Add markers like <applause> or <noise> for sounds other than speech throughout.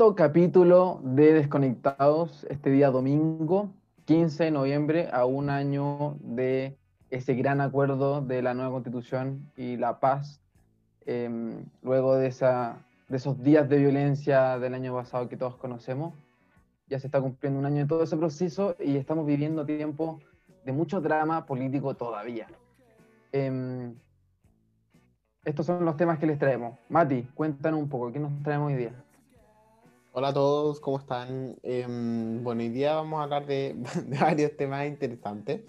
Quinto capítulo de Desconectados este día domingo, 15 de noviembre, a un año de ese gran acuerdo de la nueva constitución y la paz, em, luego de, esa, de esos días de violencia del año pasado que todos conocemos. Ya se está cumpliendo un año de todo ese proceso y estamos viviendo tiempo de mucho drama político todavía. Em, estos son los temas que les traemos. Mati, cuéntanos un poco, ¿qué nos traemos hoy día? Hola a todos, ¿cómo están? Em, bueno, hoy día vamos a hablar <laughs> de, varios temas interesantes.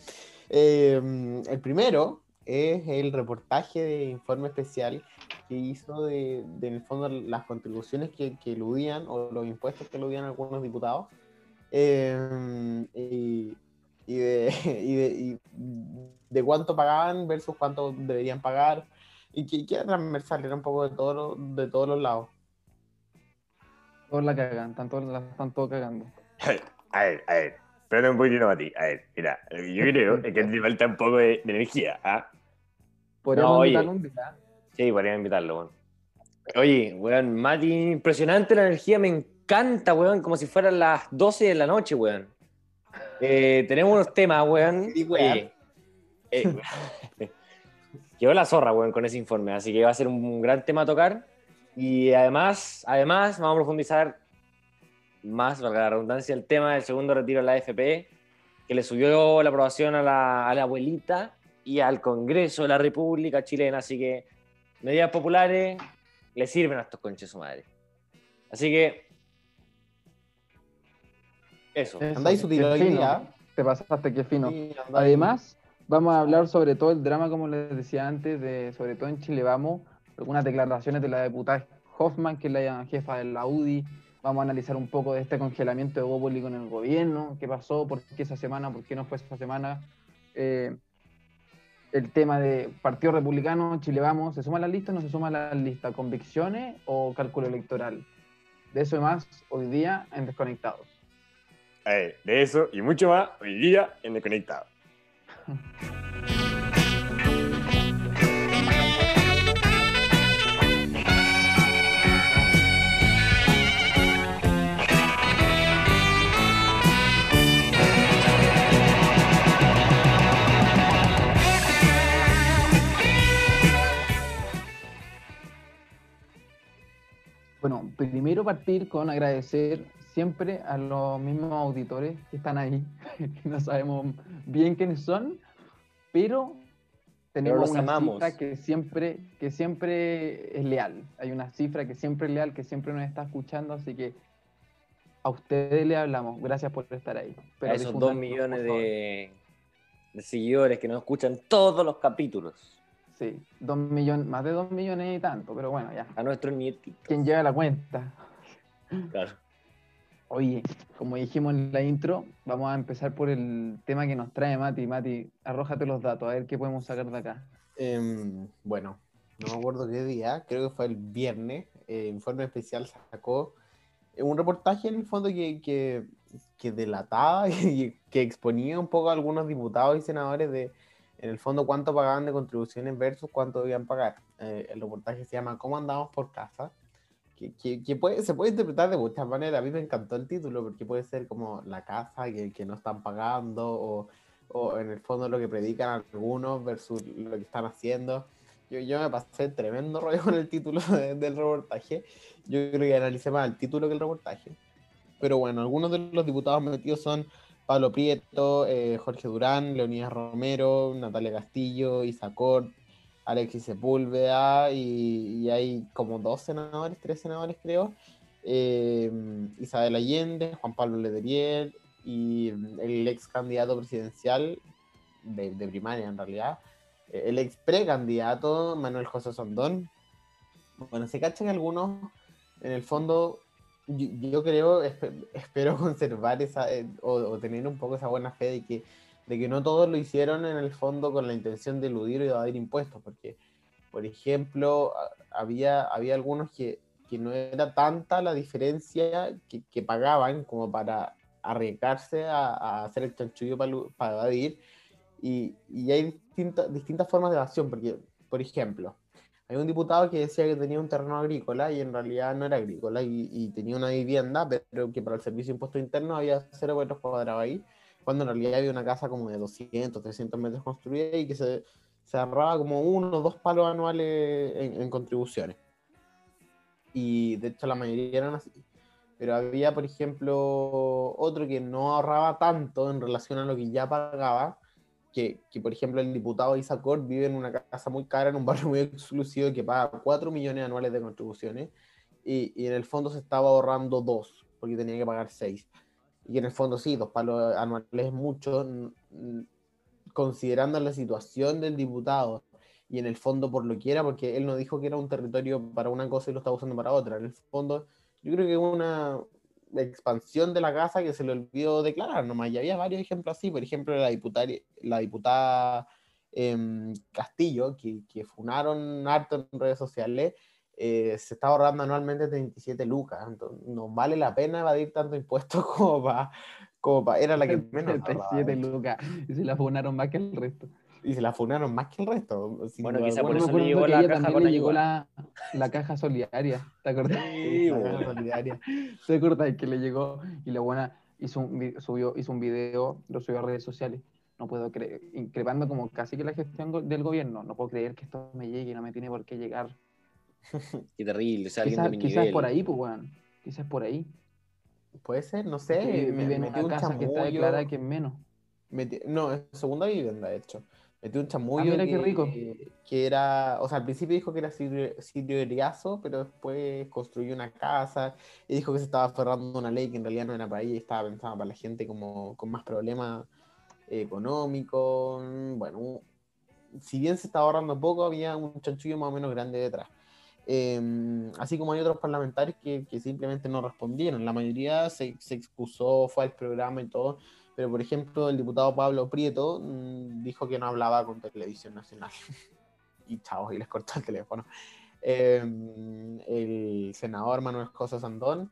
Em, el primero es el reportaje de informe especial que hizo de, en el fondo, las contribuciones que, que, eludían o los impuestos que eludían algunos diputados. Em, y, de, <laughs> y, de, y, de, cuánto pagaban versus cuánto deberían pagar y que, que era transversal, era un poco de, todo, de todos los lados. Todos la cagan, están todos, la están todos cagando. <laughs> A ver, a ver, espérate un poquito, Mati. A ver, mira, yo creo <laughs> que te falta un poco de, energía, ¿ah? Podríamos no, invitarlo un día. Sí, podríamos invitarlo, weón. Oye, weón, Mati, impresionante la energía, me encanta, weón, como si fueran las 12 de la noche, weón. Eh, tenemos unos temas, weón. Oye, eh, <laughs> quedó la zorra, weón, con ese informe, así que va a ser un gran tema a tocar. Y además, además, vamos a profundizar más, valga la redundancia, el tema del segundo retiro de la AFP, que le subió la aprobación a la, a la abuelita y al Congreso de la República Chilena. Así que medidas populares le sirven a estos conches su madre. Así que. Eso. Andáis su Te pasaste, qué fino. Además, vamos a hablar sobre todo el drama, como les decía antes, de sobre todo en Chile Vamos algunas declaraciones de la diputada Hoffman, que es la jefa de la UDI. Vamos a analizar un poco de este congelamiento de Bópoli con el gobierno, qué pasó, por qué esa semana, por qué no fue esa semana. Eh, el tema de Partido Republicano, Chile Vamos, ¿se suma a la lista o no se suma a la lista? ¿Convicciones o cálculo electoral? De eso y más hoy día en Desconectados. de eso y mucho más hoy día en Desconectados. <laughs> primero partir con agradecer siempre a los mismos auditores que están ahí, <laughs> que no sabemos bien quiénes son, pero tenemos una cifra que siempre, que siempre es leal. Hay una cifra que siempre es leal, que siempre nos está escuchando, así que a ustedes le hablamos. Gracias por estar ahí. a esos dos millones de, de seguidores que nos escuchan todos los capítulos. Sí, dos millones, más de dos millones y tanto, pero bueno, ya. A nuestro nietito. ¿Quién lleva la cuenta? Claro. Oye, como dijimos en la intro, vamos a empezar por el tema que nos trae Mati. Mati, arrójate los datos, a ver qué podemos sacar de acá. Em, bueno, no me acuerdo qué día, creo que fue el viernes, eh, Informe Especial sacó un reportaje en el fondo que, que, que delataba <laughs> y que exponía un poco a algunos diputados y senadores de en el fondo cuánto pagaban de contribuciones versus cuánto debían pagar. Eh, el reportaje se llama ¿Cómo andamos por casa? Que, que, puede, se puede interpretar de muchas maneras. A mí me encantó el título porque puede ser como la casa que, que no están pagando o, o, en el fondo lo que predican algunos versus lo que están haciendo. Yo, yo me pasé tremendo rollo con el título <laughs> del reportaje. Yo creo que analicé más el título que el reportaje. Pero bueno, algunos de los diputados metidos son Pablo Prieto, eh, Jorge Durán, Leonidas Romero, Natalia Castillo, Isacor, Alexis Sepúlveda y, hay como dos senadores, tres senadores creo. Eh, Isabel Allende, Juan Pablo Lederiel y el ex candidato presidencial de, primaria en realidad, eh, el ex precandidato Manuel José Sondón. Bueno, se cachan algunos, en el fondo yo, creo, espero <laughs> conservar esa, eh, o, tener un poco esa buena fe de que, de que no todos lo hicieron en el fondo con la intención de eludir de evadir impuestos, porque, por ejemplo, había, había algunos que, que no era tanta la diferencia que, que pagaban como para arriesgarse a, a, hacer el chanchullo para, para evadir, y, y hay distintas distintas formas de evasión, porque, por ejemplo, Hay un diputado que decía que tenía un terreno agrícola y en realidad no era agrícola y, tenía una vivienda, pero que para el servicio de impuesto interno había cero metros cuadrados ahí, cuando en realidad había una casa como de 200, 300 metros construida y que se, se ahorraba como uno o dos palos anuales en, en contribuciones. Y de hecho la mayoría eran así pero había, por ejemplo, otro que no ahorraba tanto en relación a lo que ya pagaba, que, que por ejemplo el diputado Isacor vive en una casa muy cara, en un barrio muy exclusivo, que paga 4 millones anuales de contribuciones, y, y en el fondo se estaba ahorrando 2, porque tenía que pagar 6. Y en el fondo sí, dos palos anuales es mucho, considerando la situación del diputado y en el fondo por lo que era, porque él no dijo que era un territorio para una cosa y lo estaba usando para otra. En el fondo yo creo que una expansión de la casa que se le olvidó declarar nomás. Y había varios ejemplos así, por ejemplo, la diputada, la diputada em, Castillo, que, que funaron harto en redes sociales, eh, se está ahorrando anualmente 37 lucas. Entonces, no vale la pena evadir tanto impuestos <laughs> como para... Como era la que menos 37 lucas. Y se la funaron más que el resto y se la funaron más que el resto. Bueno, quizá por eso le llegó la caja con llegó la, la, caja solidaria. ¿Te acuerdas? Sí, la caja solidaria. ¿Te acuerdas que le llegó y la buena hizo un, subió, hizo un video, lo subió a redes sociales? No puedo creer, increpando como casi que la gestión del gobierno. No puedo creer que esto me llegue y no me tiene por qué llegar. <laughs> Qué terrible, o sea, quizás, alguien de mi quizás por ahí, pues, weón. Quizás por ahí. Puede ser, no sé. Me, vive en una casa que está declarada que es menos. no, es segunda vivienda, de hecho. Metió un chamullo ah, que, rico. que, era, o sea, al principio dijo que era sitio, de riazo, pero después construyó una casa y dijo que se estaba cerrando una ley que en realidad no era para ella, estaba pensada para la gente como con más problemas económicos. Bueno, si bien se estaba ahorrando poco, había un chanchullo más o menos grande detrás. Em, así como hay otros parlamentarios que, que, simplemente no respondieron. La mayoría se, se excusó, fue al programa y todo, pero, por ejemplo, el diputado Pablo Prieto mm, dijo que no hablaba con Televisión Nacional. <laughs> y chao, y les cortó el teléfono. Em, el senador Manuel José Sandón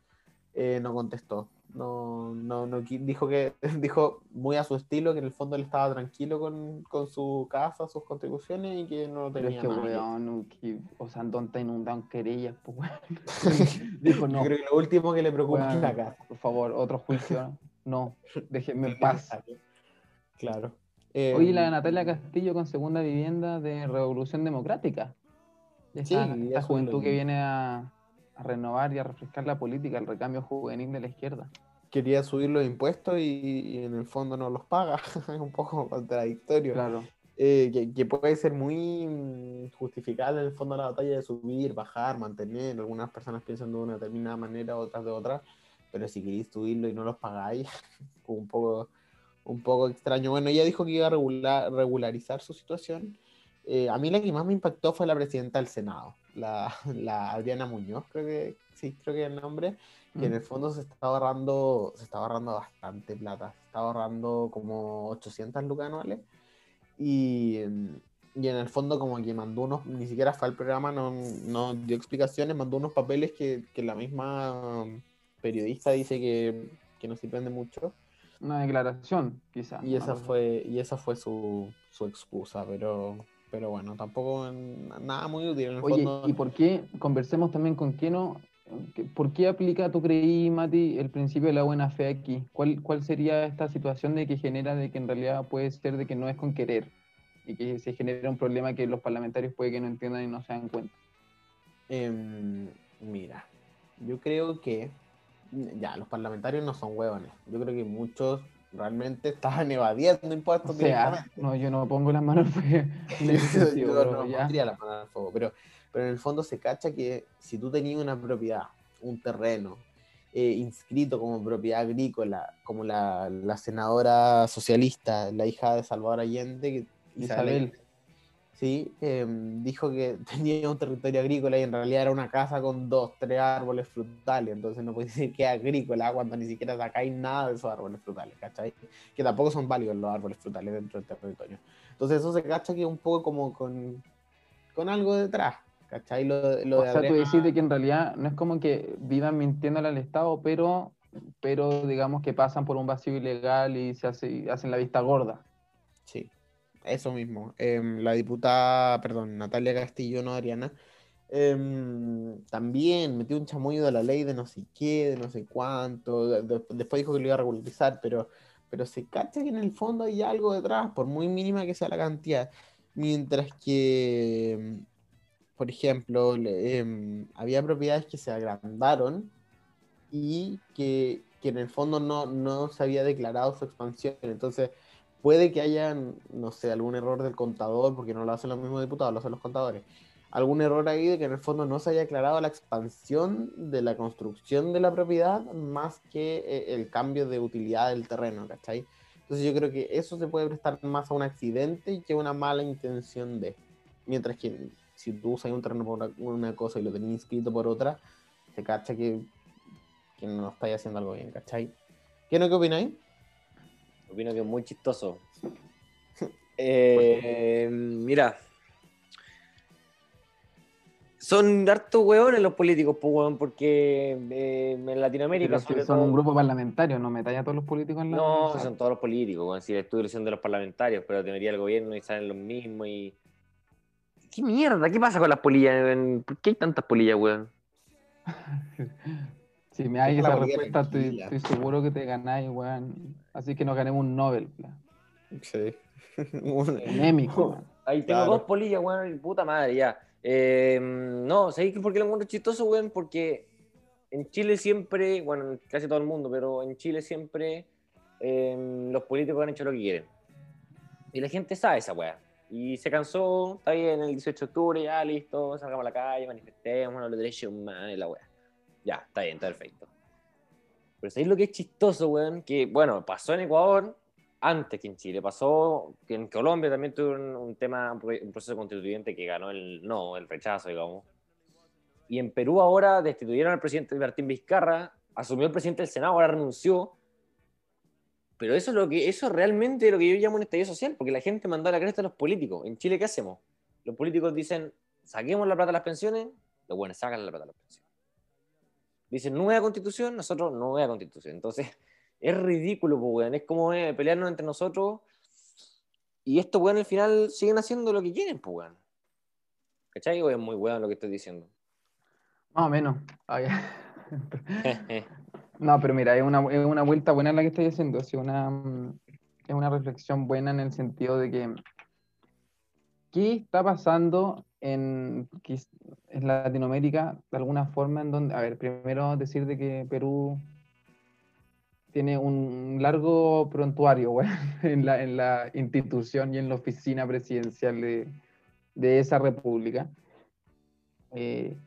eh, no contestó. No, no, no, dijo que <laughs> dijo muy a su estilo que en el fondo él estaba tranquilo con, con su casa, sus contribuciones y que no tenía Pero es que, weón, o Sandón está inundado en querellas, pues, <laughs> dijo no. Yo creo que lo último que le preocupa es la casa. Por favor, otro juicio. No, déjenme en paz. <laughs> Claro. Oye, la em, Natalia Castillo con segunda vivienda de Revolución Democrática. Esta, sí, esta juventud que viene a, renovar y a refrescar la política, el recambio juvenil de la izquierda. Quería subir los impuestos y, en el fondo no los paga. <laughs> es un poco contradictorio. Claro. Eh, que, puede ser muy mm, justificable en el fondo la batalla de subir, bajar, mantener. Algunas personas piensan de una determinada manera, otras de otra pero si queréis subirlo y no los pagáis, <laughs> un poco, un poco extraño. Bueno, ella dijo que iba a regular, regularizar su situación. Eh, a mí la que más me impactó fue la presidenta del Senado, la, <laughs> la Adriana Muñoz, creo que sí, creo que es el nombre, que en mm. el fondo se está ahorrando, se está ahorrando bastante plata, se está ahorrando como 800 lucas anuales. Y, y en el fondo como que mandó unos, ni siquiera fue al programa, no, no dio explicaciones, mandó unos papeles que, que la misma periodista dice que, que no sirven de mucho. Una declaración, quizá. Y esa fue, y esa fue su, su excusa, pero, pero bueno, tampoco nada muy útil. En el Oye, ¿y por qué? Conversemos también con no ¿Por qué aplica, tú creí, Mati, el principio de la buena fe aquí? ¿Cuál, ¿Cuál sería esta situación de que genera de que en realidad puede ser de que no es con querer y que se genera un problema que los parlamentarios puede que no entiendan y no se dan cuenta? Em, mira, yo creo que ya, los parlamentarios no son huevones. Yo creo que muchos realmente estaban <laughs> evadiendo impuestos. no, yo no pongo las manos <laughs> yo no pondría las manos al fuego, pero, pero en el fondo se cacha que si tú tenías una propiedad, un terreno, eh, inscrito como propiedad agrícola, como la, la, senadora socialista, la hija de Salvador Allende, Isabel, ¿sí? Em, dijo que <laughs> tenía un territorio agrícola y en realidad era una casa con dos, tres árboles frutales, entonces no puede decir que es agrícola cuando ni siquiera sacáis nada de esos árboles frutales, ¿cachai? Que tampoco son válidos los árboles frutales dentro del territorio. Entonces eso se cacha que un poco como con, con algo detrás, ¿cachai? Lo, lo o sea, tú decís que en realidad no es como que vivan mintiéndole al Estado, pero, pero digamos que pasan por un vacío ilegal y se hace, hacen la vista gorda. Sí. Eso mismo. Em, la diputada, perdón, Natalia Castillo, no Adriana, Em, también metió un chamullo de la ley de no sé qué, de no sé cuánto. después dijo que lo iba a regularizar, pero, pero se cacha que en el fondo hay algo detrás, por muy mínima que sea la cantidad. Mientras que, em, por ejemplo, em, había propiedades que se agrandaron y que, que en el fondo no, no se había declarado su expansión. Entonces, puede que haya, no sé, algún error del contador, porque no lo hacen los mismos diputados, lo hacen los contadores. Algún error ahí de que en el fondo no se haya aclarado la expansión de la construcción de la propiedad más que eh, el cambio de utilidad del terreno, ¿cachai? Entonces yo creo que eso se puede prestar más a un accidente que a una mala intención de. Mientras que si tú usas un terreno por una, cosa y lo tenés inscrito por otra, se cacha que, que no estáis haciendo algo bien, ¿cachai? ¿Qué no qué opináis? Opino que es muy chistoso. <laughs> Eh, mira. Son hartos hueones los políticos, pues, porque eh, en Latinoamérica. son un grupo parlamentario, no metáis a todos los políticos en la. No, son todos los políticos, bueno, si estoy diciendo de los parlamentarios, pero debería el gobierno y salen los mismos y. ¿Qué mierda? ¿Qué pasa con las polillas? ¿Por qué hay tantas polillas, weón? <laughs> Si me hay esa respuesta, estoy, seguro que te ganáis, weón. Así que nos ganemos un Nobel. Sí. <laughs> un Émico, <laughs> Ahí tengo dos polillas, weón, puta madre, ya. Eh, no, ¿sabéis por qué lo encuentro chistoso, weón? Porque en Chile siempre, bueno, casi todo el mundo, pero en Chile siempre em, los políticos han hecho lo que quieren. Y la gente sabe esa weá. Y se cansó, está bien, el 18 de octubre, ya listo, salgamos a la calle, manifestemos, los derechos humanos y la weá. Ya, está bien, perfecto. Pero ¿sabéis lo que es chistoso, weón? Que, bueno, pasó en Ecuador antes que en Chile. Pasó que en Colombia también tuvo un, tema, un proceso constituyente que ganó el no, el rechazo, digamos. Y en Perú ahora destituyeron al presidente Martín Vizcarra, asumió el presidente del Senado, ahora renunció. Pero eso es lo que, eso realmente lo que yo llamo un estallido social, porque la gente mandó a la cresta a los políticos. En Chile, ¿qué hacemos? Los políticos dicen, saquemos la plata de las pensiones, los buenos sacan la plata de las pensiones dicen nueva constitución, nosotros nueva constitución. Entonces, <laughs> es ridículo, pues, weón. Es como eh, pelearnos entre nosotros. Y estos weón al final siguen haciendo lo que quieren, pues, weón. ¿Cachai? O es muy weón lo que estoy diciendo. Más o menos. <laughs> <laughs> no, pero mira, es una, es una vuelta buena la que estoy haciendo. Es una, es una reflexión buena en el sentido de que. ¿Qué está pasando en, en Latinoamérica de alguna forma en donde, a ver, primero decir de que Perú tiene un largo prontuario <laughs> en, la, en, la, institución y en la oficina presidencial de, de esa república. Eh,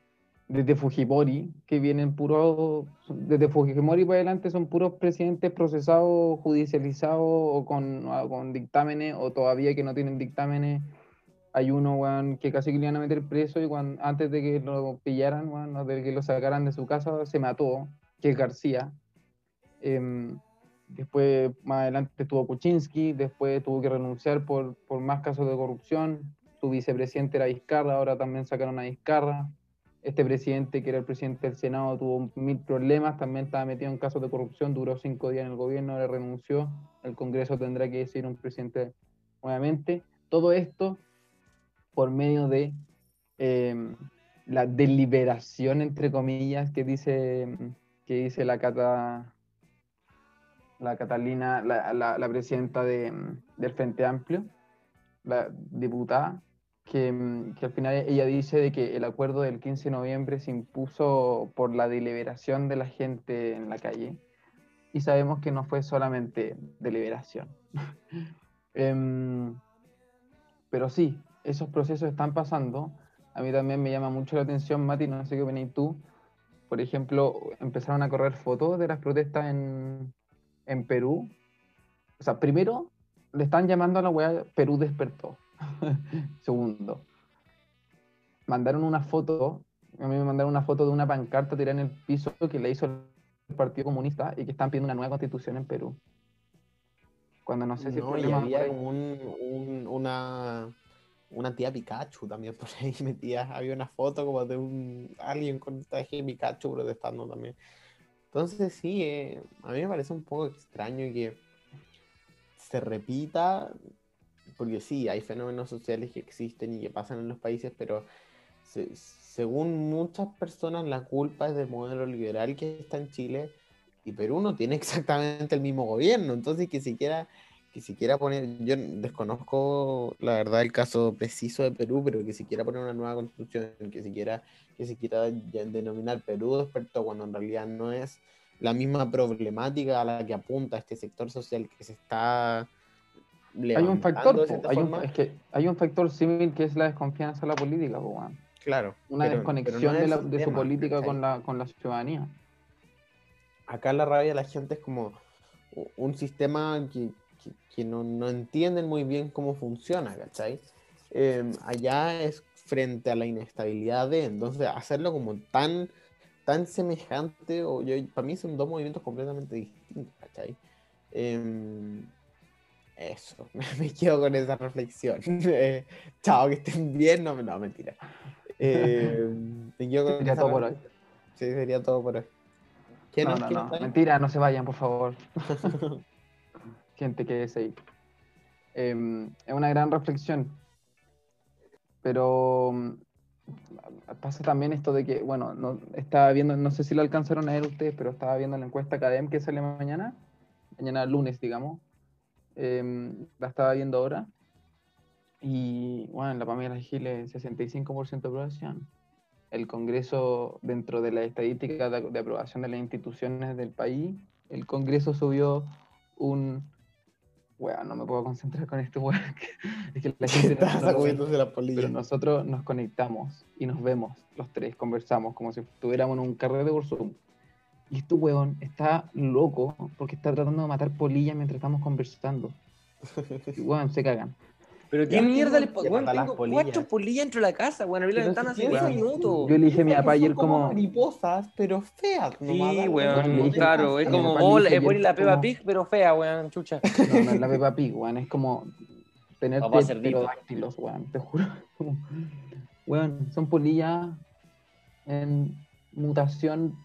desde Fujimori, que vienen puros, desde Fujimori para adelante son puros presidentes procesados, judicializados o con, con dictámenes, o todavía que no tienen dictámenes hay uno, weón, que casi que le iban a meter preso y antes de que lo pillaran, weón, de que lo sacaran de su casa, se mató, que es García. Em, después, más adelante estuvo Kuczynski, después tuvo que renunciar por, por más casos de corrupción. Su vicepresidente era Vizcarra, ahora también sacaron a Vizcarra. Este presidente, que era el presidente del Senado, tuvo mil problemas, también estaba metido en casos de corrupción, duró cinco días en el gobierno, ahora renunció. El Congreso tendrá que decir un presidente nuevamente. Todo esto por medio de em, la deliberación, entre comillas, que dice, que dice la Cata, la Catalina, la, presidenta de, del Frente Amplio, la diputada, que, al final ella dice de que el acuerdo del 15 de noviembre se impuso por la deliberación de la gente en la calle. Y sabemos que no fue solamente deliberación. <laughs> Em, pero sí, esos procesos están pasando. A mí también me llama mucho la atención, Mati, no sé qué opinas tú. Por ejemplo, empezaron a correr fotos de las protestas en, en Perú. O sea, primero le están llamando a la web Perú despertó. <laughs> Segundo, mandaron una foto, a mí me mandaron una foto de una pancarta tirada en el piso que le hizo el Partido Comunista y que están pidiendo una nueva constitución en Perú. Cuando no sé si no, había un, una una tía Pikachu también por ahí <laughs> metía, había una foto como de un alguien con traje de Pikachu protestando también. Entonces sí, eh, a mí me parece un poco extraño que se repita, porque sí, hay fenómenos sociales que existen y que pasan en los países, pero se, según muchas personas, la culpa es del modelo liberal que está en Chile y Perú no tiene <laughs> exactamente el mismo gobierno. Entonces, que siquiera, que siquiera poner, yo desconozco la verdad el caso preciso de Perú, pero que siquiera poner una nueva constitución, que siquiera, que siquiera denominar Perú despertó cuando en realidad no es la misma problemática a la que apunta este sector social que se está hay un factor, hay un, es que hay un factor similar que es la desconfianza en la política, Claro. Una desconexión de, su política con la, con la ciudadanía. Acá la rabia de la gente es como un sistema que, que, no, no, entienden muy bien cómo funciona, ¿cachai? Em, allá es frente a la inestabilidad de, entonces hacerlo como tan, tan semejante, o yo, para mí son dos movimientos completamente distintos, ¿cachai? Em, eso, <laughs> me quedo con esa reflexión. <laughs> Eh, chao, que estén bien. No, no mentira. Eh, me quedo con sería todo por hoy. Sí, sería todo por hoy. no, no, no. Mentira, no se vayan, por favor. <laughs> Gente que es ahí. Em, es una gran reflexión. Pero mm, pasa también esto de que, bueno, no, estaba viendo, no sé si lo alcanzaron a ver ustedes, pero estaba viendo la encuesta Academ que sale mañana, mañana lunes, digamos, Em, la estaba viendo ahora. Y bueno, la Pamela Giles, 65% de aprobación. El Congreso, dentro de la estadística de, aprobación de las instituciones del país, el Congreso subió un. Bueno, no me puedo concentrar con esto, bueno, <laughs> es que la <laughs> gente la Pero nosotros nos conectamos y nos vemos, los tres, conversamos como si estuviéramos en un carrete de Zoom. Y este weón está loco porque está tratando de matar polillas mientras estamos conversando. <laughs> Y weón, se cagan. Pero qué mierda le pasa. Weón, tengo cuatro polillas dentro de la casa, weón. Abrí la ventana hace 10 minutos. Yo le dije a mi papá ayer como. mariposas, pero feas. Sí, weón. Claro, es como vos le pones la Peppa Pig, pero fea, weón, chucha. No, no es la Peppa Pig, weón. Es como tener pterodáctilos, weón. Te juro. <laughs> Weón, son polillas en mutación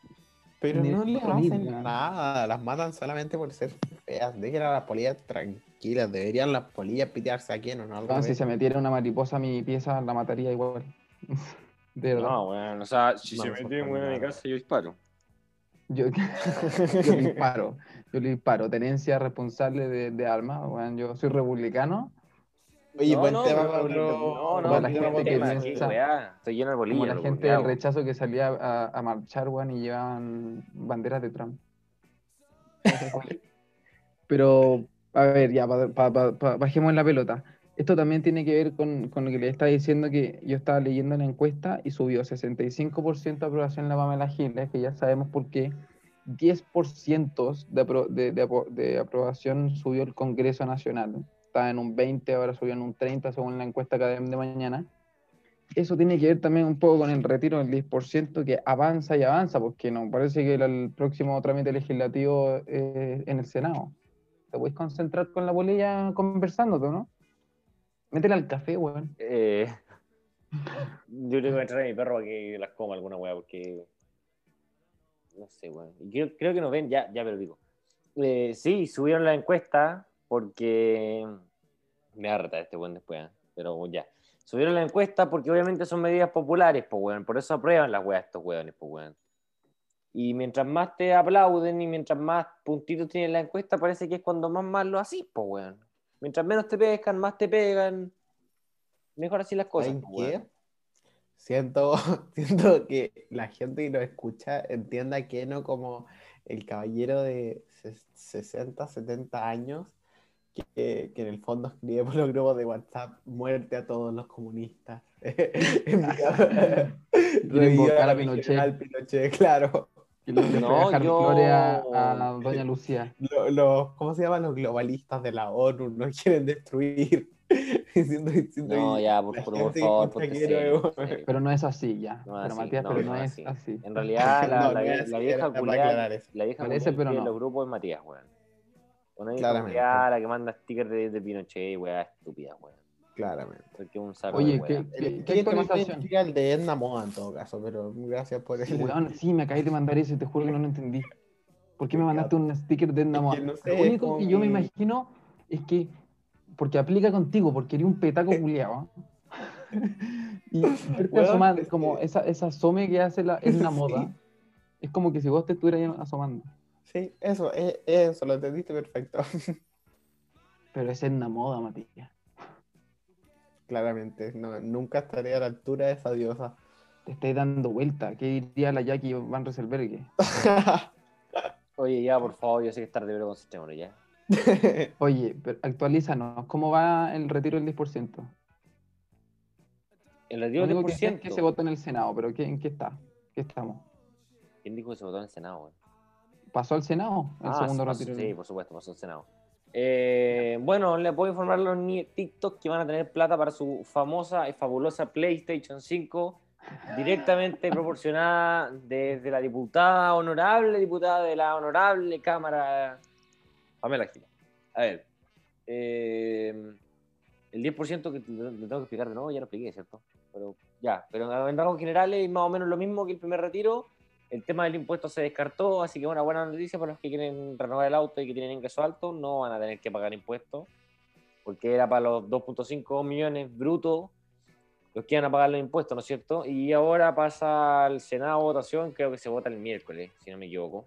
pero no le hacen nada, las matan solamente por ser feas. Dejen a las polillas tranquilas, deberían las polillas pitearse aquí, ¿no? no si se metiera una mariposa a mi pieza, la mataría igual. <laughs> De verdad. No, bueno, o sea, si se mete una en mi casa, yo disparo. Yo, <laughs> yo disparo, yo le disparo. Tenencia responsable de, de armas, bueno, yo soy republicano Oye, buen tema, Pablo. No, no, la gente que piensa. Estoy lleno de bolillas. Como la gente del rechazo que salía a, a marchar, weón, y llevaban banderas de Trump. <laughs> Pero, a ver, ya, bajemos en la pelota. Esto también tiene que ver con, lo que le estaba diciendo que yo estaba leyendo la encuesta y subió 65% de aprobación en la Pamela Giles, que ya sabemos por qué. 10% de, aprobación subió el Congreso Nacional en un 20, ahora subió en un 30 según la encuesta que de mañana. Eso tiene que ver también un poco con el retiro del 10% que avanza y avanza, porque no parece que el, próximo trámite legislativo es en el Senado. Te puedes concentrar con la bolilla conversando, ¿no? Métele al café, weón. Eh, <laughs> yo tengo que entrar a mi perro a que las coma alguna weá, porque. No sé, weón. Creo, creo que nos ven, ya, ya pero digo. Eh, sí, subieron la encuesta porque me harta este buen después, ¿eh? pero ya. Subieron la encuesta porque obviamente son medidas populares, pues, weón. Por eso aprueban las weas estos weones, pues, weón. Y mientras más te aplauden y mientras más puntitos tienen la encuesta, parece que es cuando más mal lo haces, pues, weón. Mientras menos te pescan, más te pegan. Mejor así las cosas. Pues, siento, <laughs> siento que la gente que nos escucha entienda que no como el caballero de 60, 70 años que, en el fondo escribe por los grupos de WhatsApp muerte a todos los comunistas. <laughs> <laughs> Reviva a Pinochet. Pinochet, claro. No, yo... a, a, Doña Lucía. <laughs> Los, ¿Cómo se llaman los globalistas de la ONU? Nos <laughs> quieren destruir. <laughs> diciendo, diciendo no, ya, por, por, favor, Pero no es así, ya. No pero Matías, pero no, es así. En realidad, la, la, la, vieja culiada, la vieja Parece, pero no. los grupos es Matías, weón. Una Claramente. la que manda stickers de, de Pinochet, weá, estúpida, weá. Claramente. Porque un saco Oye, ¿qué, ¿qué, qué actualización? el de Edna Moda en todo caso, pero gracias por el. Weón, <laughs> sí, me acabé de mandar eso y te juro que no lo entendí. ¿Por qué me mandaste un sticker de Edna Moda? lo único que yo me imagino es que. Porque aplica contigo, porque eres un petaco culiado. <laughs> y verte asomar, como esa, esa asome que hace la, es una moda. Es como que si vos te estuvieras asomando. Sí, eso, es, eso, lo entendiste perfecto. <laughs> Pero es una moda, Matías. Claramente, no, nunca estaré a la altura de esa diosa. Te estáis dando vuelta. ¿Qué diría la Jackie Van Rieselberg? <laughs> Oye, ya, por favor, yo sé que es tarde, pero concentrémonos ya. <laughs> Oye, pero actualízanos. ¿Cómo va el retiro del 10%? El retiro del único que sé es 10%. que se vota en el Senado, pero ¿qué, ¿en qué está? ¿Qué estamos? ¿Quién dijo que se votó en el Senado? ¿Pasó al Senado? El Ah, segundo sí, pasó- retiro. sí, por supuesto, pasó al Senado. Eh, bueno, le puedo informar a los ni- TikTok que van a tener plata para su famosa y fabulosa PlayStation 5, directamente proporcionada desde la diputada honorable, diputada de la honorable Cámara, Pamela Gil. A ver, eh, el 10% que tengo que explicar de nuevo, ya lo expliqué, ¿cierto? Pero ya, pero en generales es más o menos lo mismo que el primer retiro. El tema del impuesto se descartó, así que una buena noticia para los que quieren renovar el auto y que tienen ingreso alto, no van a tener que pagar impuestos, porque era para los 2.5 millones brutos los que iban a pagar los impuestos, ¿no es cierto? Y ahora pasa al Senado votación, creo que se vota el miércoles, si no me equivoco.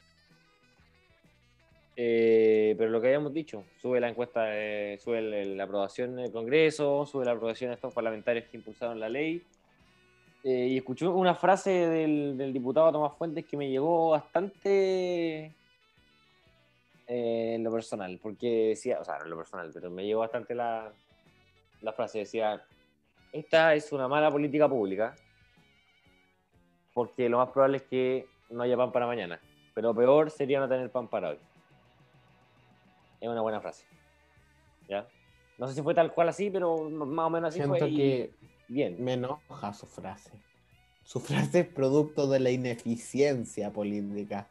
Eh, pero lo que habíamos dicho, sube la encuesta, eh, sube la aprobación en el Congreso, sube la aprobación de estos parlamentarios que impulsaron la ley. Eh, y escuché una frase del, del diputado Tomás Fuentes que me llegó bastante eh, en lo personal, porque decía, o sea, no en lo personal, pero me llegó bastante la, la frase, decía, esta es una mala política pública, porque lo más probable es que no haya pan para mañana, pero peor sería no tener pan para hoy. Es una buena frase. ¿Ya? No sé si fue tal cual así, pero más o menos así Siento fue. y que Bien. me enoja su frase. Su frase es producto de la ineficiencia política.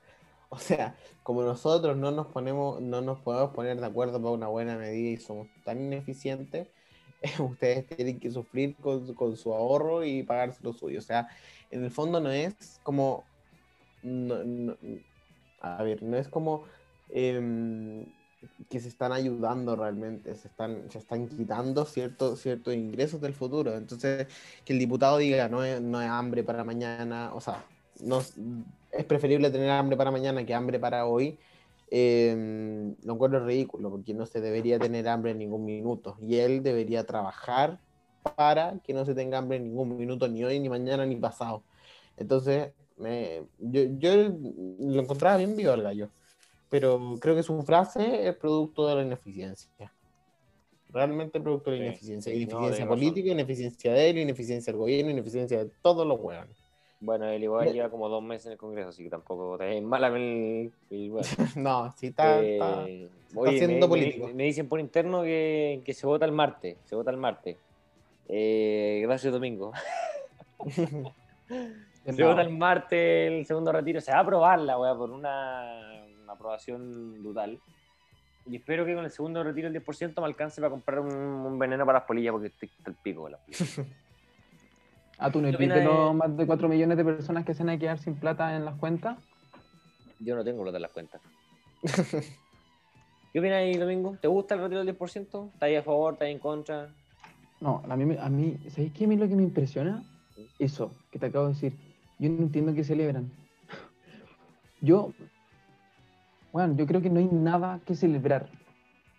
O sea, como nosotros no nos ponemos, no nos podemos poner de acuerdo para una buena medida y somos tan ineficientes, <laughs> ustedes tienen que sufrir con, con su ahorro y pagarse lo suyo. O sea, en el fondo no es como, a ver, no es como em, que se están ayudando realmente, se están, se están quitando ciertos ciertos ingresos del futuro. Entonces, que el diputado diga no es, no es hambre para mañana, o sea, no, es preferible tener hambre para mañana que hambre para hoy. eh, lo encuentro ridículo porque no se debería tener hambre en ningún minuto y él debería trabajar para que no se tenga hambre en ningún minuto, ni hoy, ni mañana, ni pasado. Entonces, me- yo, yo lo encontraba bien vivo el gallo, pero creo que su frase es producto de la ineficiencia. Realmente producto de la Sí, ineficiencia. no, Ineficiencia política, ineficiencia de él, ineficiencia del gobierno, ineficiencia de todos los hueones. Bueno, él igual lleva como dos meses en el Congreso, así que tampoco te mala el, el- bueno. <laughs> No, sí está, Eh, está- oye, siendo me, político. me dicen por interno que, que se vota el martes. Se vota el martes. Eh, gracias, Domingo. <laughs> Se vota el martes el segundo retiro. Se va a aprobar la weá por una, una aprobación brutal. Y espero que con el segundo retiro el 10% me alcance para comprar un, un veneno para las polillas porque estoy hasta el pico con las polillas. <laughs> Ah, ¿tú no ¿Qué opina viste de- los más de 4 millones de personas que se van a quedar sin plata en las cuentas? Yo no tengo plata en las cuentas. <laughs> ¿Qué opinas ahí, Domingo? ¿Te gusta el retiro del 10%? ¿Estás ahí a favor? ¿Estás ahí en contra? No, a mí, me- a mí ¿sabéis qué a mí lo que me impresiona? Eso que te acabo de decir. Yo no entiendo qué celebran. <laughs> Yo, bueno, yo creo que no hay nada que celebrar.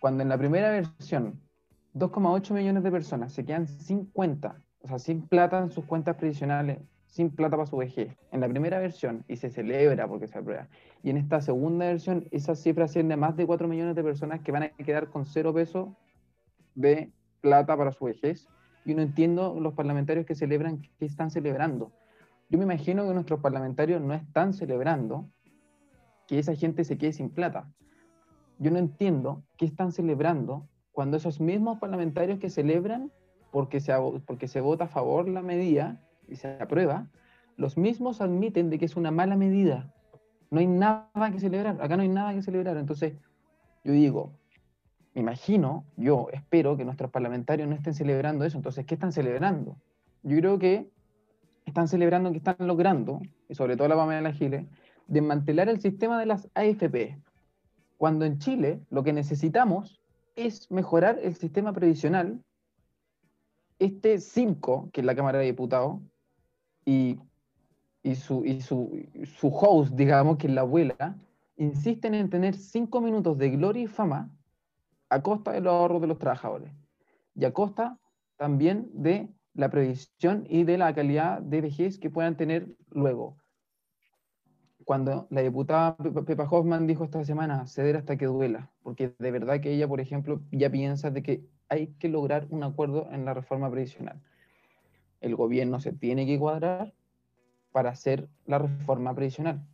Cuando en la primera versión 2,8 millones de personas se quedan sin cuenta, o sea, sin plata en sus cuentas previsionales, sin plata para su vejez, en la primera versión, y se celebra porque se aprueba. Y en esta segunda versión, esa cifra asciende a más de 4 millones de personas que van a quedar con cero pesos de plata para su vejez. Yo no entiendo los parlamentarios que celebran qué están celebrando. Yo me imagino que nuestros parlamentarios no están celebrando que esa gente se quede sin plata. Yo no entiendo qué están celebrando cuando esos mismos parlamentarios que celebran porque se, porque se vota a favor la medida y se aprueba, los mismos admiten de que es una mala medida. No hay nada que celebrar. Acá no hay nada que celebrar. Entonces, yo digo, me imagino, yo espero que nuestros parlamentarios no estén celebrando eso. Entonces, ¿qué están celebrando? Yo creo que están celebrando que están logrando, y sobre todo la Pamela Giles, desmantelar el sistema de las AFP. Cuando en Chile lo que necesitamos es mejorar el sistema previsional este 5, que es la Cámara de Diputados, y, su, y su host, digamos, que es la abuela, insisten en tener 5 minutos de gloria y fama a costa de los ahorros de los trabajadores y a costa también de la previsión y de la calidad de vejez que puedan tener luego. Cuando la diputada Pepa Hoffman dijo esta semana ceder hasta que duela, porque de verdad que ella, por ejemplo, ya piensa de que hay que lograr un acuerdo en la reforma previsional. El gobierno se tiene que cuadrar para hacer la reforma previsional.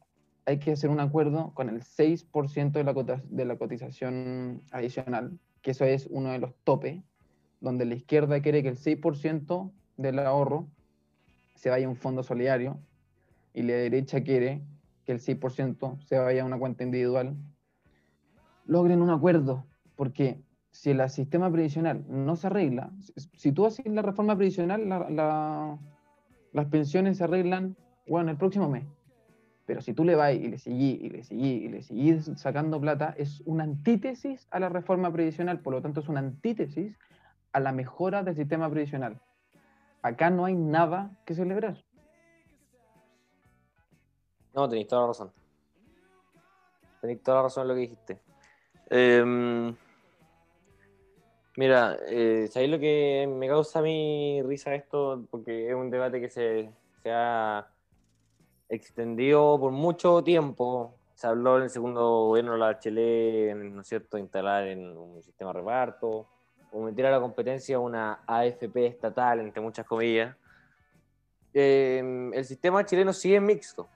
Hay que hacer un acuerdo con el 6% de la, de la cotización adicional, que eso es uno de los topes donde la izquierda quiere que el 6% del ahorro se vaya a un fondo solidario y la derecha quiere que el 6% se vaya a una cuenta individual, logren un acuerdo, porque si el sistema previsional no se arregla, si tú haces la reforma previsional, las pensiones se arreglan bueno, el próximo mes. Pero si tú le vas y le seguís y le seguís y le seguís sacando plata, es una antítesis a la reforma previsional, por lo tanto es una antítesis a la mejora del sistema previsional. Acá no hay nada que celebrar. No, tenéis toda la razón. Tenéis toda la razón en lo que dijiste. Em, mira, eh, ¿sabéis lo que me causa a mí risa esto? Porque es un debate que se, se ha extendido por mucho tiempo. Se habló en el segundo gobierno de la Chile, ¿no es cierto?, instalar en un sistema de reparto o meter a la competencia una AFP estatal, entre muchas comillas, em, el sistema chileno sigue mixto,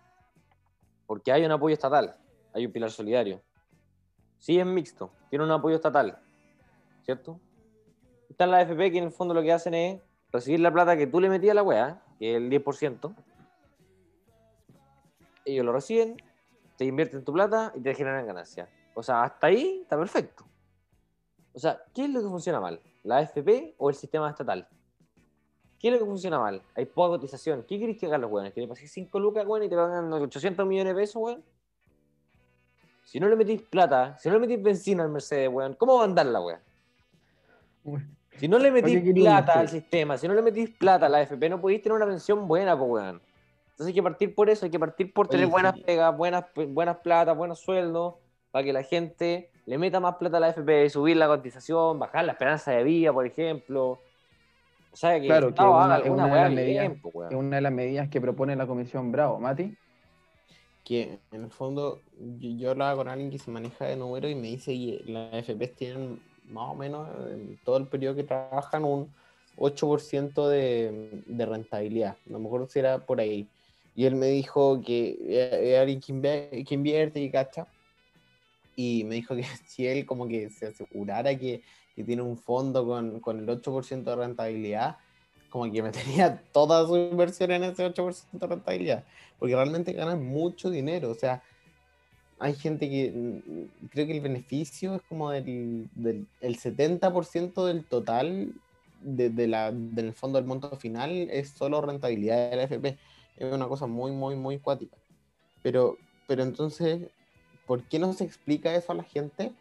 porque hay un apoyo estatal, hay un pilar solidario. Sigue mixto, tiene un apoyo estatal, ¿cierto? Está en la AFP que en el fondo lo que hacen es recibir la plata que tú le metías a la wea, que es el 10%. Ellos lo reciben, te invierten tu plata y te generan ganancias. O sea, hasta ahí está perfecto. O sea, ¿qué es lo que funciona mal? ¿La AFP o el sistema estatal? ¿Qué es lo que funciona mal? Hay poca cotización. ¿Qué queréis que hagan los weones? ¿Que le paséis 5 lucas, weón, y te pagan 800 millones de pesos, weón? Si no le metís plata, si no le metís benzina al Mercedes, weón, ¿cómo va a andar la weón? Si no le metís plata al sistema, si no le metís plata a la AFP, no podéis tener una pensión buena, pues, weón. Entonces hay que partir por eso, hay que partir por tener buenas pegas, buenas, buenas plata, buenos sueldos, para que la gente le meta más plata a la FP, subir la cotización, bajar la esperanza de vida, por ejemplo. O sea, que, claro, que una, es, una de las medidas, es una de las medidas que propone la Comisión Bravo. Mati. Que en el fondo yo, hablaba con alguien que se maneja de número y me dice que las FP tienen más o menos en todo el periodo que trabajan un 8% de, de rentabilidad. No me acuerdo si era por ahí. Y él me dijo que es alguien que invierte y cacha y me dijo que <laughs> si él como que se asegurara que, que tiene un fondo con, con el 8% de rentabilidad, como que metería <laughs> toda su inversión en ese 8% de rentabilidad, porque realmente ganan mucho dinero, o sea, hay gente que mm, creo que el beneficio es como del, del el 70% del total de, de la, del fondo del monto final es solo rentabilidad de la FP. Es una cosa muy, muy, muy cuática. Pero, pero entonces ¿por qué no se explica eso a la gente?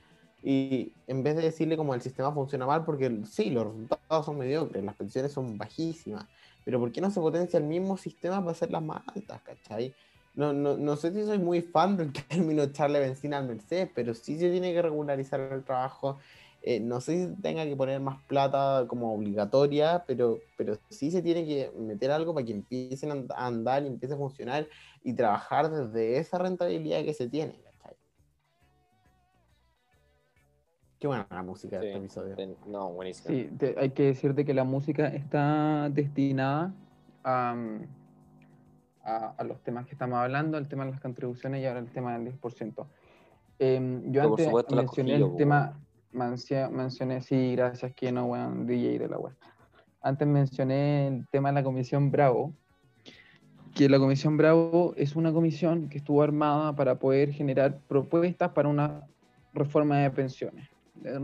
Y en vez de decirle como el sistema funciona mal, porque sí, los resultados son mediocres, las pensiones son bajísimas, pero ¿por qué no se potencia el mismo sistema para hacerlas más altas, cachai? No, no, no sé si soy muy fan del <laughs> término echarle benzina al Mercedes, pero sí se tiene que regularizar el trabajo. Eh, no sé si tenga que poner más plata como obligatoria, pero, pero sí se tiene que meter algo para que empiecen a andar y empiece a funcionar y trabajar desde esa rentabilidad que se tiene. Qué buena la música de este episodio. No, buenísimo. Sí, hay que decirte que la música está destinada a, a, los temas que estamos hablando, el tema de las contribuciones y ahora el tema del 10%. Em, yo antes mencioné el tema, mencioné, sí, gracias, que no, weón, DJ de la web. Antes mencioné el tema de la Comisión Bravo, que la Comisión Bravo es una comisión que estuvo armada para poder generar propuestas para una reforma de pensiones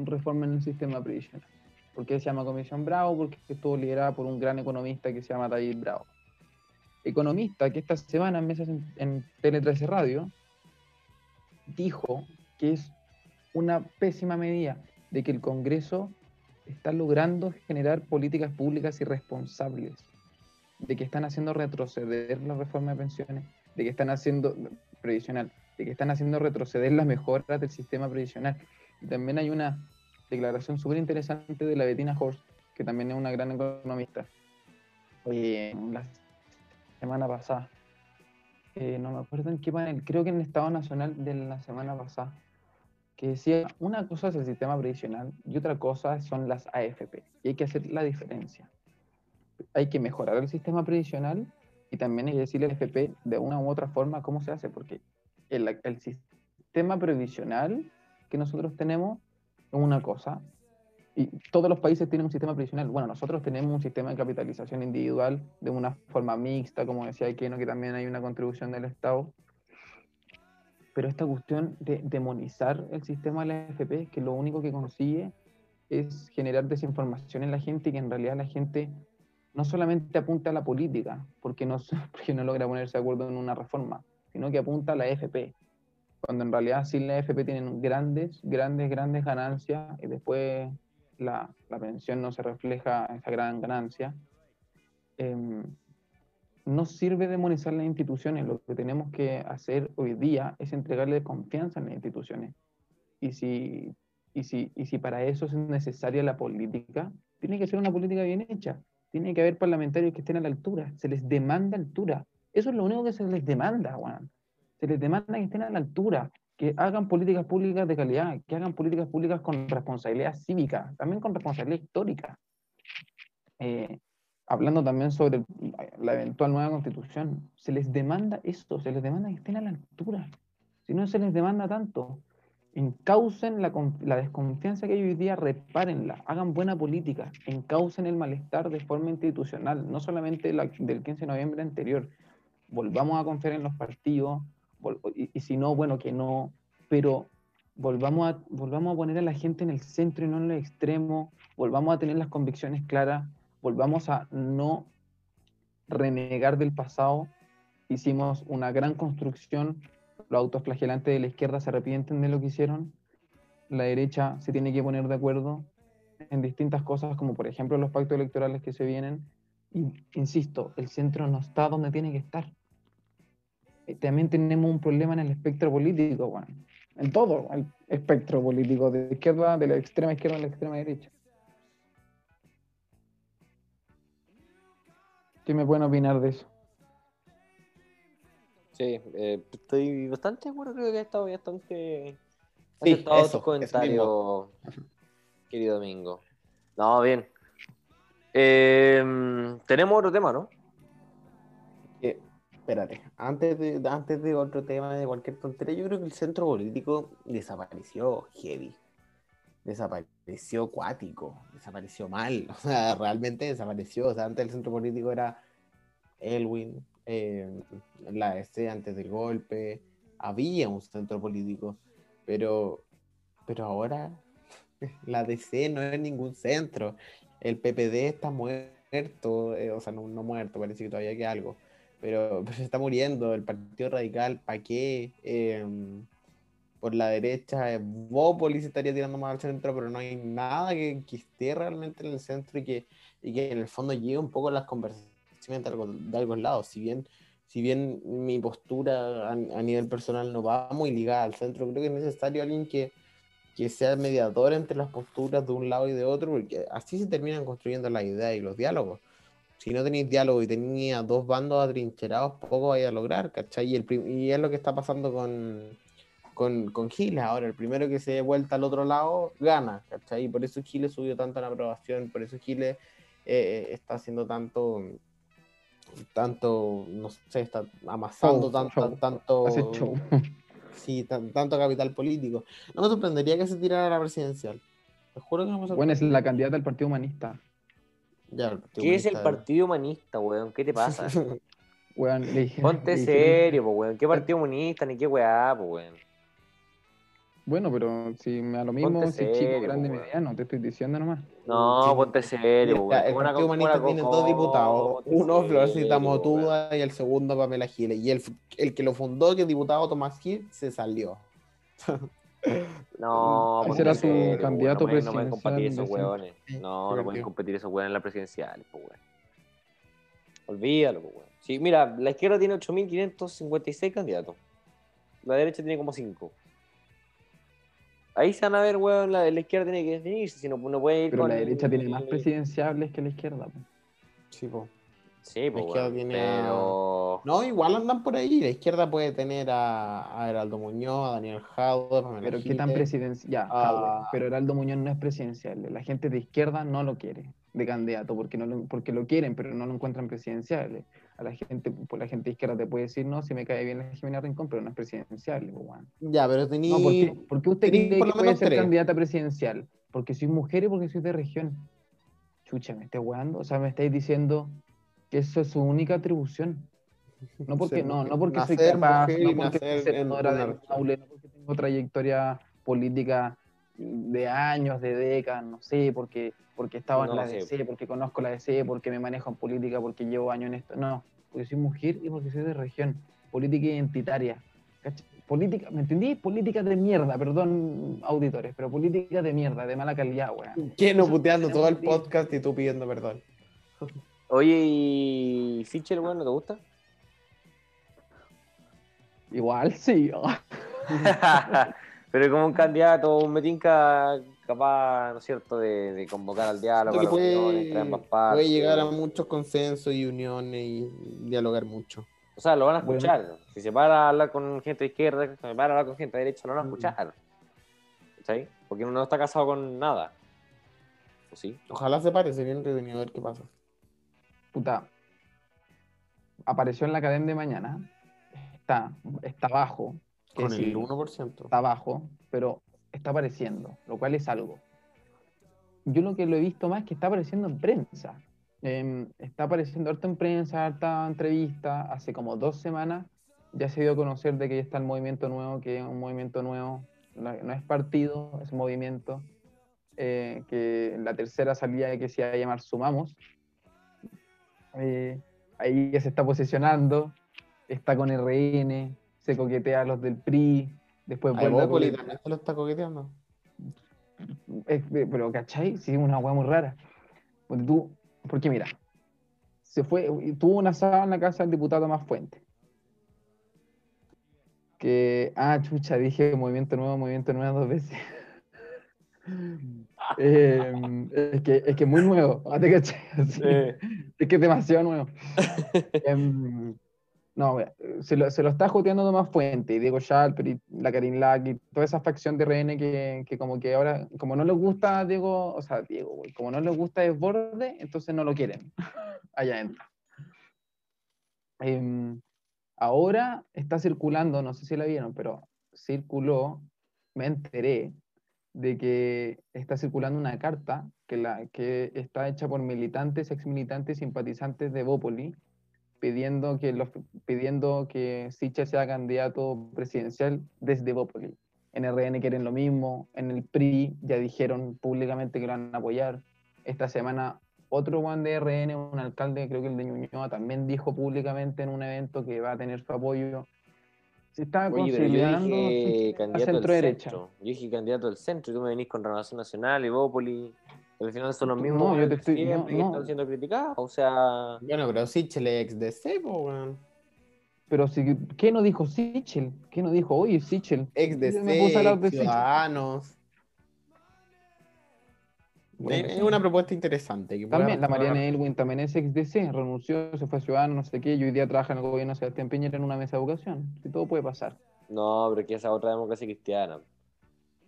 reforma en el sistema previsional. ¿Por qué se llama Comisión Bravo? Porque estuvo liderada por un gran economista que se llama David Bravo. Economista que esta semana en mesas en, Tele 13 Radio dijo que es una pésima medida de que el Congreso está logrando generar políticas públicas irresponsables, de que están haciendo retroceder la reforma de pensiones, de que están haciendo previsional, de que están haciendo retroceder las mejoras del sistema previsional. Y también hay una declaración súper interesante de la Bettina Horst, que también es una gran economista, eh, la semana pasada. Eh, no me acuerdo en qué panel, creo que en el Estado Nacional de la semana pasada, que decía, una cosa es el sistema previsional y otra cosa son las AFP. Y hay que hacer la diferencia. Hay que mejorar el sistema previsional y también hay que decirle al AFP de una u otra forma cómo se hace, porque el, el sistema previsional que nosotros tenemos es una cosa, y todos los países tienen un sistema previsional. Bueno, nosotros tenemos un sistema de capitalización individual de una forma mixta, como decía Keno, que también hay una contribución del Estado. Pero esta cuestión de demonizar el sistema de la AFP, que lo único que consigue es generar desinformación en la gente y que en realidad la gente no solamente apunta a la política, porque no, <laughs> porque no logra ponerse de acuerdo en una reforma, sino que apunta a la AFP, cuando en realidad sin la AFP tienen grandes, grandes, grandes ganancias y después la, la pensión no se refleja esa gran ganancia, em, no sirve demonizar las instituciones. Lo que tenemos que hacer hoy día es entregarle confianza en las instituciones. Y si, y si, y si para eso es necesaria la política, tiene que ser una política bien hecha. Tiene que haber parlamentarios que estén a la altura. Se les demanda altura. Eso es lo único que se les demanda, Juan. Se les demanda que estén a la altura que hagan políticas públicas de calidad, que hagan políticas públicas con responsabilidad cívica, también con responsabilidad histórica. Eh, hablando también sobre la eventual nueva constitución, se les demanda esto, se les demanda que estén a la altura. Si no se les demanda tanto, encaucen la, la desconfianza que hay hoy día, repárenla, hagan buena política, encaucen el malestar de forma institucional, no solamente la, del 15 de noviembre anterior. Volvamos a confiar en los partidos, y, si no, bueno, que no, pero volvamos a, volvamos a poner a la gente en el centro y no en el extremo, volvamos a tener las convicciones claras, volvamos a no renegar del pasado. Hicimos una gran construcción, los autoflagelantes de la izquierda se arrepienten de lo que hicieron, la derecha se tiene que poner de acuerdo en distintas cosas, como por ejemplo los pactos electorales que se vienen. Y, insisto, el centro no está donde tiene que estar. Eh, también tenemos un problema en el espectro político, bueno, en todo el espectro político, de izquierda, de la extrema izquierda a la extrema derecha. ¿Qué me pueden opinar de eso? Sí, eh, estoy bastante de acuerdo, creo que ha estado bastante sí, eso, tu comentario, querido Domingo. No, bien. Eh, tenemos otro tema, ¿no? Espérate, antes de, antes de otro tema, de cualquier tontería, yo creo que el centro político desapareció heavy. Desapareció cuático, desapareció mal, <laughs> o sea, realmente desapareció. O sea, antes el centro político era Elwin, eh, la DC antes del golpe, había un centro político, pero, pero ahora <laughs> la DC no es ningún centro. El PPD está muerto, eh, o sea, no, no muerto, parece que todavía queda algo <laughs> pero, se está muriendo. El Partido Radical, ¿para qué? Em, por la derecha, eh, Bópolis estaría tirando más al centro, pero no hay nada que, esté realmente en el centro y que, y que en el fondo llegue un poco las conversaciones de, algún lados. Si bien, si bien mi postura a, nivel personal no va muy ligada al centro, creo que es necesario alguien que, que sea mediador entre las posturas de un lado y de otro, porque así se terminan construyendo las ideas y los diálogos si no tenéis diálogo y tenéis dos bandos atrincherados, poco vais a lograr, ¿cachai? Y, el y es lo que está pasando con, con, con Giles ahora. El primero que se dé vuelta al otro lado gana, ¿cachai? Y por eso Giles subió tanto en aprobación, por eso Giles eh, está haciendo tanto, tanto, no sé, está amasando tanto, tanto, <laughs> sí, tanto capital político. No me sorprendería que se tirara a la presidencial. Te juro que no me Bueno, es la candidata del Partido Humanista. ¿Qué es el Partido Humanista, weón? ¿Qué te pasa? <laughs> weón, Ponte serio, po, weón. ¿Qué Partido Humanista ni qué weá, po, weón? Bueno, pero si me da lo mismo si chico, grande, mediano, te estoy diciendo nomás. No, ponte serio, weón. El Partido Humanista tiene dos diputados. Uno, Florcita Motuda, y el segundo, Pamela Giles. Y el, el que lo fundó, que es diputado Tomás Gil, se salió. <laughs> No, Ese era su serio, candidato no pueden- No pueden competir presidencial esos. Sí, No, no pueden competir esos weones en las presidenciales, pues, weón. Olvídalo, pues, weón. Sí, mira, la izquierda tiene 8.556 candidatos. La derecha tiene como 5. Ahí se van a ver, weón, la, la izquierda tiene que definirse, si no, no puede ir Pero con... la derecha tiene más presidenciables que la izquierda. po. Sí, po. Sí, pues, a- pero... No, igual andan por ahí. La izquierda puede tener a, a Heraldo Muñoz, a Daniel Jaude, a Pamela Pero qué tan presidencial. Ya, Ah. Jadwe, pero Heraldo Muñoz no es presidencial. La gente de izquierda no lo quiere de candidato porque no lo, porque lo quieren, pero no lo encuentran presidencial. A la gente, pues la gente de izquierda te puede decir, no, si me cae bien la Jimena Rincón, pero no es presidencial. weón. Ya, pero tení... No, ¿por qué, por qué usted tení cree por que puede ser tres. candidata presidencial? ¿Porque soy mujer y porque soy de región? Chucha, me estáis weando. O sea, me estáis diciendo que eso es su única atribución. No <laughs> porque, Ser no, no porque soy capaz, mujer no porque soy senadora región. Maule, no porque tengo trayectoria política de años, de décadas, no sé, porque, porque estaba No en la. DC, porque conozco la DC, porque me manejo en política, porque llevo años en esto. No, porque soy mujer y porque soy de región. Política identitaria. ¿cachai? Política, ¿me entendí? Política de mierda, perdón, auditores, pero política de mierda, de mala calidad, weón. ¿Qué no puteando todo el podcast y tú pidiendo perdón? Oye, ¿y Sichel, weón, no te gusta? Igual sí. <laughs> Pero como un candidato, un metinca capaz, ¿no es cierto?, de, de convocar al diálogo, a que unión, puede, ambas puede partes. llegar a muchos consensos y uniones y dialogar mucho. O sea, lo van a Bueno. escuchar. Si se para a hablar con gente de izquierda, si se para a hablar con gente de derecha, lo van a Mm. escuchar. ¿Cachai? Porque uno no está casado con nada. ¿O sí? Ojalá se pare, sería entretenido ver qué pasa. Puta. Apareció en la cadena de mañana. Está, está bajo. Con el 1%. Está bajo, pero está apareciendo, lo cual es algo. Yo lo que lo he visto más es que está apareciendo en prensa. Em, está apareciendo harto en prensa, harta entrevista. Hace como dos semanas ya se dio a conocer de que ya está el movimiento nuevo, que es un movimiento nuevo, no, no es partido, es movimiento. eh, que la tercera salida de que se iba a llamar Sumamos. Eh, ahí ya se está posicionando, está con RN, se coquetea a los del PRI, después vuelve a coquetear- también se lo está coqueteando. es- pero, ¿cachai? Sí, una hueá muy rara. Porque tú, porque mira, se fue, tuvo una sala en la casa del diputado Tomás Fuente. Que, ah, chucha, dije movimiento nuevo, movimiento nuevo dos veces. <laughs> Eh, es, que, es que es muy nuevo, ¿ah, te cachai? <laughs> Así, Es que es demasiado nuevo. <laughs> Em, no, se lo, se lo está joteando Tomás Fuente, y Diego Schalper y la Karin Lack y toda esa facción de RN que, que como que ahora, como no les gusta a Diego, o sea, Diego, güey, como no les gusta Desborde, entonces no lo quieren. <laughs> Allá entra. Em, ahora está circulando, no sé si la vieron, pero circuló, me enteré de que está circulando una carta que, la, que está hecha por militantes, exmilitantes, simpatizantes de Bópoli, pidiendo que, los, pidiendo que Sichel sea candidato presidencial desde Bópoli. En RN quieren lo mismo, en el PRI ya dijeron públicamente que lo van a apoyar. Esta semana otro Juan de RN, un alcalde, creo que el de Ñuñoa, también dijo públicamente en un evento que va a tener su apoyo. Se está Oye, pero yo dije del centro-derecha. centro. Yo dije candidato del centro y tú me venís con Renovación Nacional, Evópolis. Al final son los No, mismos yo te de estoy- siempre no, que no. están siendo criticados. O sea, Bueno, pero Sichel es ex DC, po, weón. Pero si, ¿qué no dijo Sichel? ¿Qué no dijo? Oye, Sichel. Ex de Sichel. Ciudadanos. Bueno, es una propuesta interesante. Que También, la Mariana. Elwin también es ex DC, renunció, se fue a Ciudadano, no sé qué, y hoy día trabaja en el gobierno de Sebastián Piñera en una mesa de educación. Si todo puede pasar. no, pero que esa otra democracia cristiana.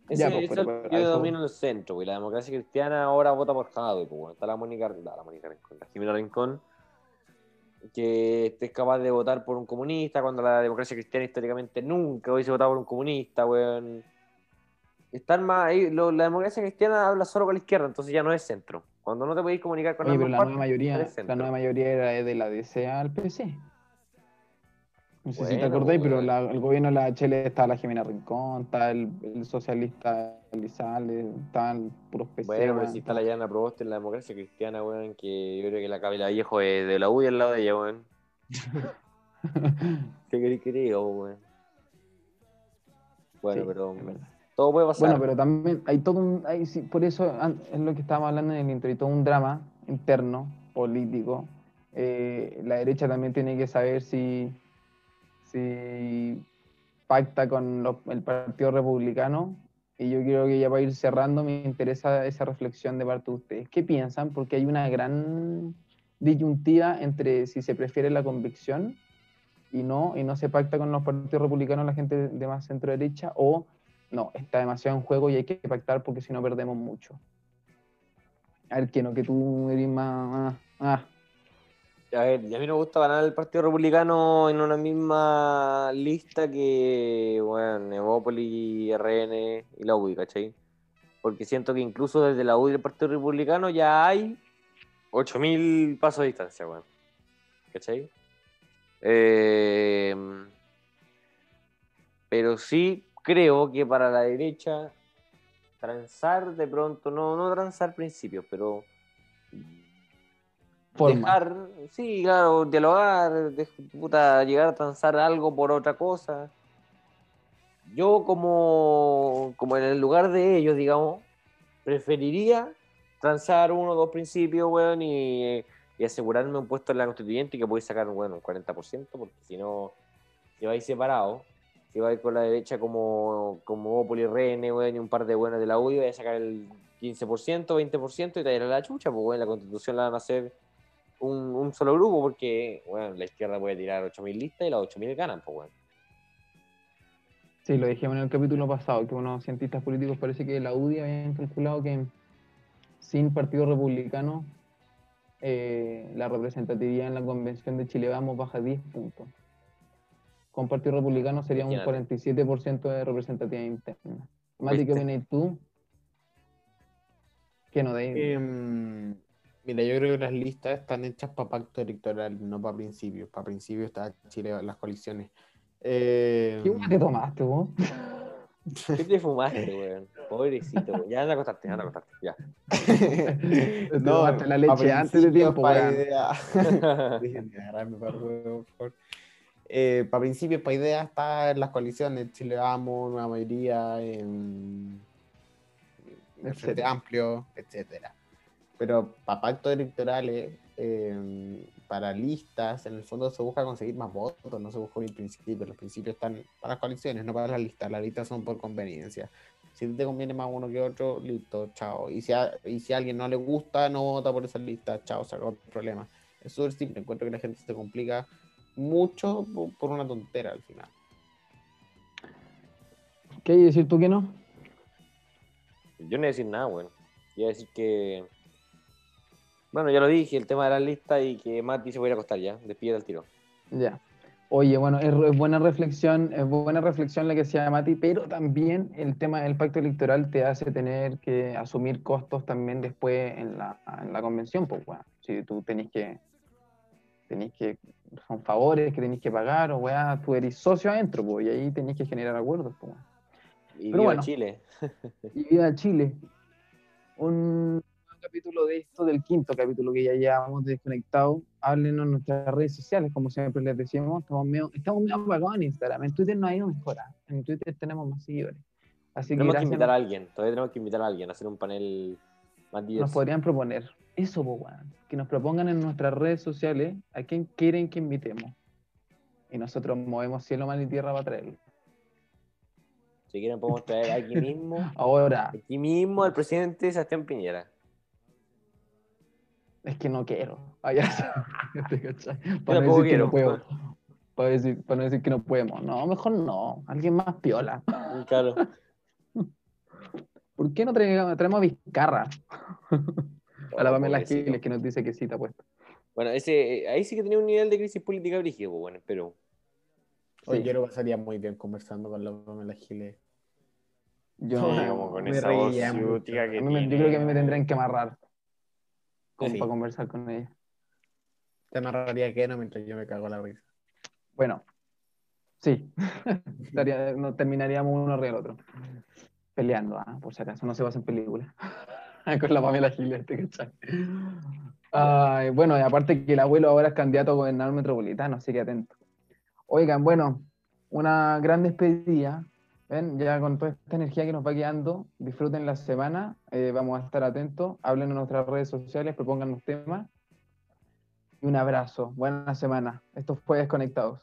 Ese, Ya, pues, eso pero- es pero que el centro, güey. La democracia cristiana ahora vota por Jadwe, pues, bueno. Está la Mónica, la, la Mónica Rincón, la Jimena Rincón, que esté capaz de votar por un comunista cuando la democracia cristiana históricamente nunca hubiese votado por un comunista, weón. Están más ahí, lo- la democracia cristiana habla solo con la izquierda, entonces ya no es centro. Cuando no te podéis comunicar con Oye, pero la nueva mayoría, la nueva mayoría era de la DC al PC. No sé si te Bueno, acordáis, pero weón. la- el gobierno de la Chile está la Jimena Rincón, está el, el socialista Lizales, están puros PC. Bueno, pues si está la Llana Proboste en la democracia cristiana, weón, que yo creo que la Cabela Viejo es de la U y al lado de ella, weón. <laughs> ¿Qué queréis que weón? Bueno, Sí, pero. Todo puede pasar. Bueno, pero también hay todo un. Hay, sí, por eso es lo que estábamos hablando en el intro, y todo un drama interno, político. Eh, la derecha también tiene que saber si, si pacta con el Partido Republicano. Y yo creo que ya para ir cerrando, me interesa esa reflexión de parte de ustedes. ¿Qué piensan? Porque hay una gran disyuntiva entre si se prefiere la convicción y no, y no se pacta con los partidos republicanos la gente de más centro derecha, o no, está demasiado en juego y hay que pactar porque si no perdemos mucho. A ver, que no, que tú eres más. A ver, y a mí me gusta ganar el Partido Republicano en una misma lista que, bueno, RN y la UDI, ¿cachai? Porque siento que incluso desde la UDI del Partido Republicano ya hay 8.000 pasos de distancia, weón. ¿Cachai? Eh, pero sí creo que para la derecha transar de pronto, no, no transar principios, pero Forma. dejar, sí, claro, dialogar, de- puta, llegar a transar algo por otra cosa. Yo como, como en el lugar de ellos, digamos, preferiría transar uno o dos principios, weón, y, y asegurarme un puesto en la constituyente y que podéis sacar, bueno, un 40%, porque si no, si vais separados, si vais con la derecha como, como Opoli, RN, weón, y un par de buenas de la UDI, a sacar el 15%, 20% y te irá la chucha, pues, weón, la constitución la van a hacer un, un solo grupo, porque, bueno, la izquierda puede tirar 8.000 listas y las 8.000 ganan, pues, weón. sí, lo dijimos en el capítulo pasado, que unos cientistas políticos parece que la UDI habían calculado que sin partido republicano eh, la representatividad en la convención de Chile Vamos baja 10 puntos. Con partido republicano sería un Imagínate. 47% de representatividad interna. Mati, ¿qué opinas tú? Que no de Em, mira, yo creo que las listas están hechas para pacto electoral, no para principios. Para principios está Chile, las coaliciones. Em, ¿Qué hueá te tomaste vos? ¿Qué te fumaste, weón? Pobrecito, weón. Ya anda a acostarte, anda a acostarte, ya. Te <laughs> tomaste la leche antes de tiempo, weón. <laughs> de agarrarme para el huevo, por favor. Eh, para principios, para ideas, está en las coaliciones Chile Vamos, Nueva Mayoría, en el Frente. Amplio, etcétera. Pero para pactos electorales, eh, para listas, en el fondo se busca conseguir más votos, no se busca un principio. Los principios están para las coaliciones, no para las listas. Las listas son por conveniencia. Si te conviene más uno que otro, listo, chao. Y si a, y si a alguien no le gusta, no vota por esa lista, chao, se acabó el problema. Es súper simple. Encuentro que la gente se complica mucho po- por una tontera al final. ¿Qué hay que decir tú que no? Yo no iba a decir nada, weón. Iba a decir que. Bueno, ya lo dije, el tema de la lista y que Mati se va a ir a acostar ya. Despide al tiro. Ya. Oye, bueno, es, es buena reflexión, es buena reflexión la que hacía Mati, pero también el tema del pacto electoral te hace tener que asumir costos también después en la, en la convención, pues, weón. Si tú tenés que, tenés que, son favores que tenés que pagar, o weá, tú eres socio adentro, pues, y ahí tenés que generar acuerdos, weón. Y Pero viva bueno. Chile. y Vida <laughs> Chile. Un capítulo de esto, del quinto capítulo que ya llevamos desconectado. Háblenos en nuestras redes sociales, como siempre les decimos. Estamos medio, estamos medio apagados en Instagram. En Twitter no ha ido mejor. ¿ah? En Twitter tenemos más seguidores. Así que Tenemos que gracias. invitar a alguien. Todavía tenemos que invitar a alguien a hacer un panel más Nos podrían proponer eso, po, weón. Que nos propongan en nuestras redes sociales a quién quieren que invitemos. Y nosotros movemos cielo, mar y tierra para traerlo. Si quieren podemos traer aquí <laughs> mismo, Ahora, aquí mismo al presidente Sebastián Piñera. Es que no quiero. Ah, ya. <laughs> Para, no que no puedo. Para, decir, para no decir que no podemos. No, mejor no. Alguien más piola. Claro. <laughs> ¿Por qué no traemos, traemos a Vizcarra? <laughs> A la Oh, Pamela. Giles que nos dice que sí, te puesto. Bueno, ese, ahí sí que tenía un nivel de crisis política brígido, pues, bueno, pero Oye, Sí. yo lo pasaría muy bien conversando con la Pamela Giles. Yo, Sí, no- como con me esa voz que mí me- yo tiene. creo que a mí me tendrían que amarrar como Sí. para conversar con ella. Te narraría que no mientras yo me cago la risa. Bueno, sí. <laughs> Estaría- no, terminaríamos uno arriba del otro. Peleando, ah, por si acaso. No se basa en películas. <laughs> con la Pamela Giles, ¿te cachai? Bueno, y aparte que el abuelo ahora es candidato a gobernador metropolitano, así que atento. Oigan, bueno, una gran despedida. Ven, ya con toda esta energía que nos va quedando, disfruten la semana, eh, vamos a estar atentos, hablen en nuestras redes sociales, propongan los temas. Y un abrazo, buena semana. Esto fue Desconectados.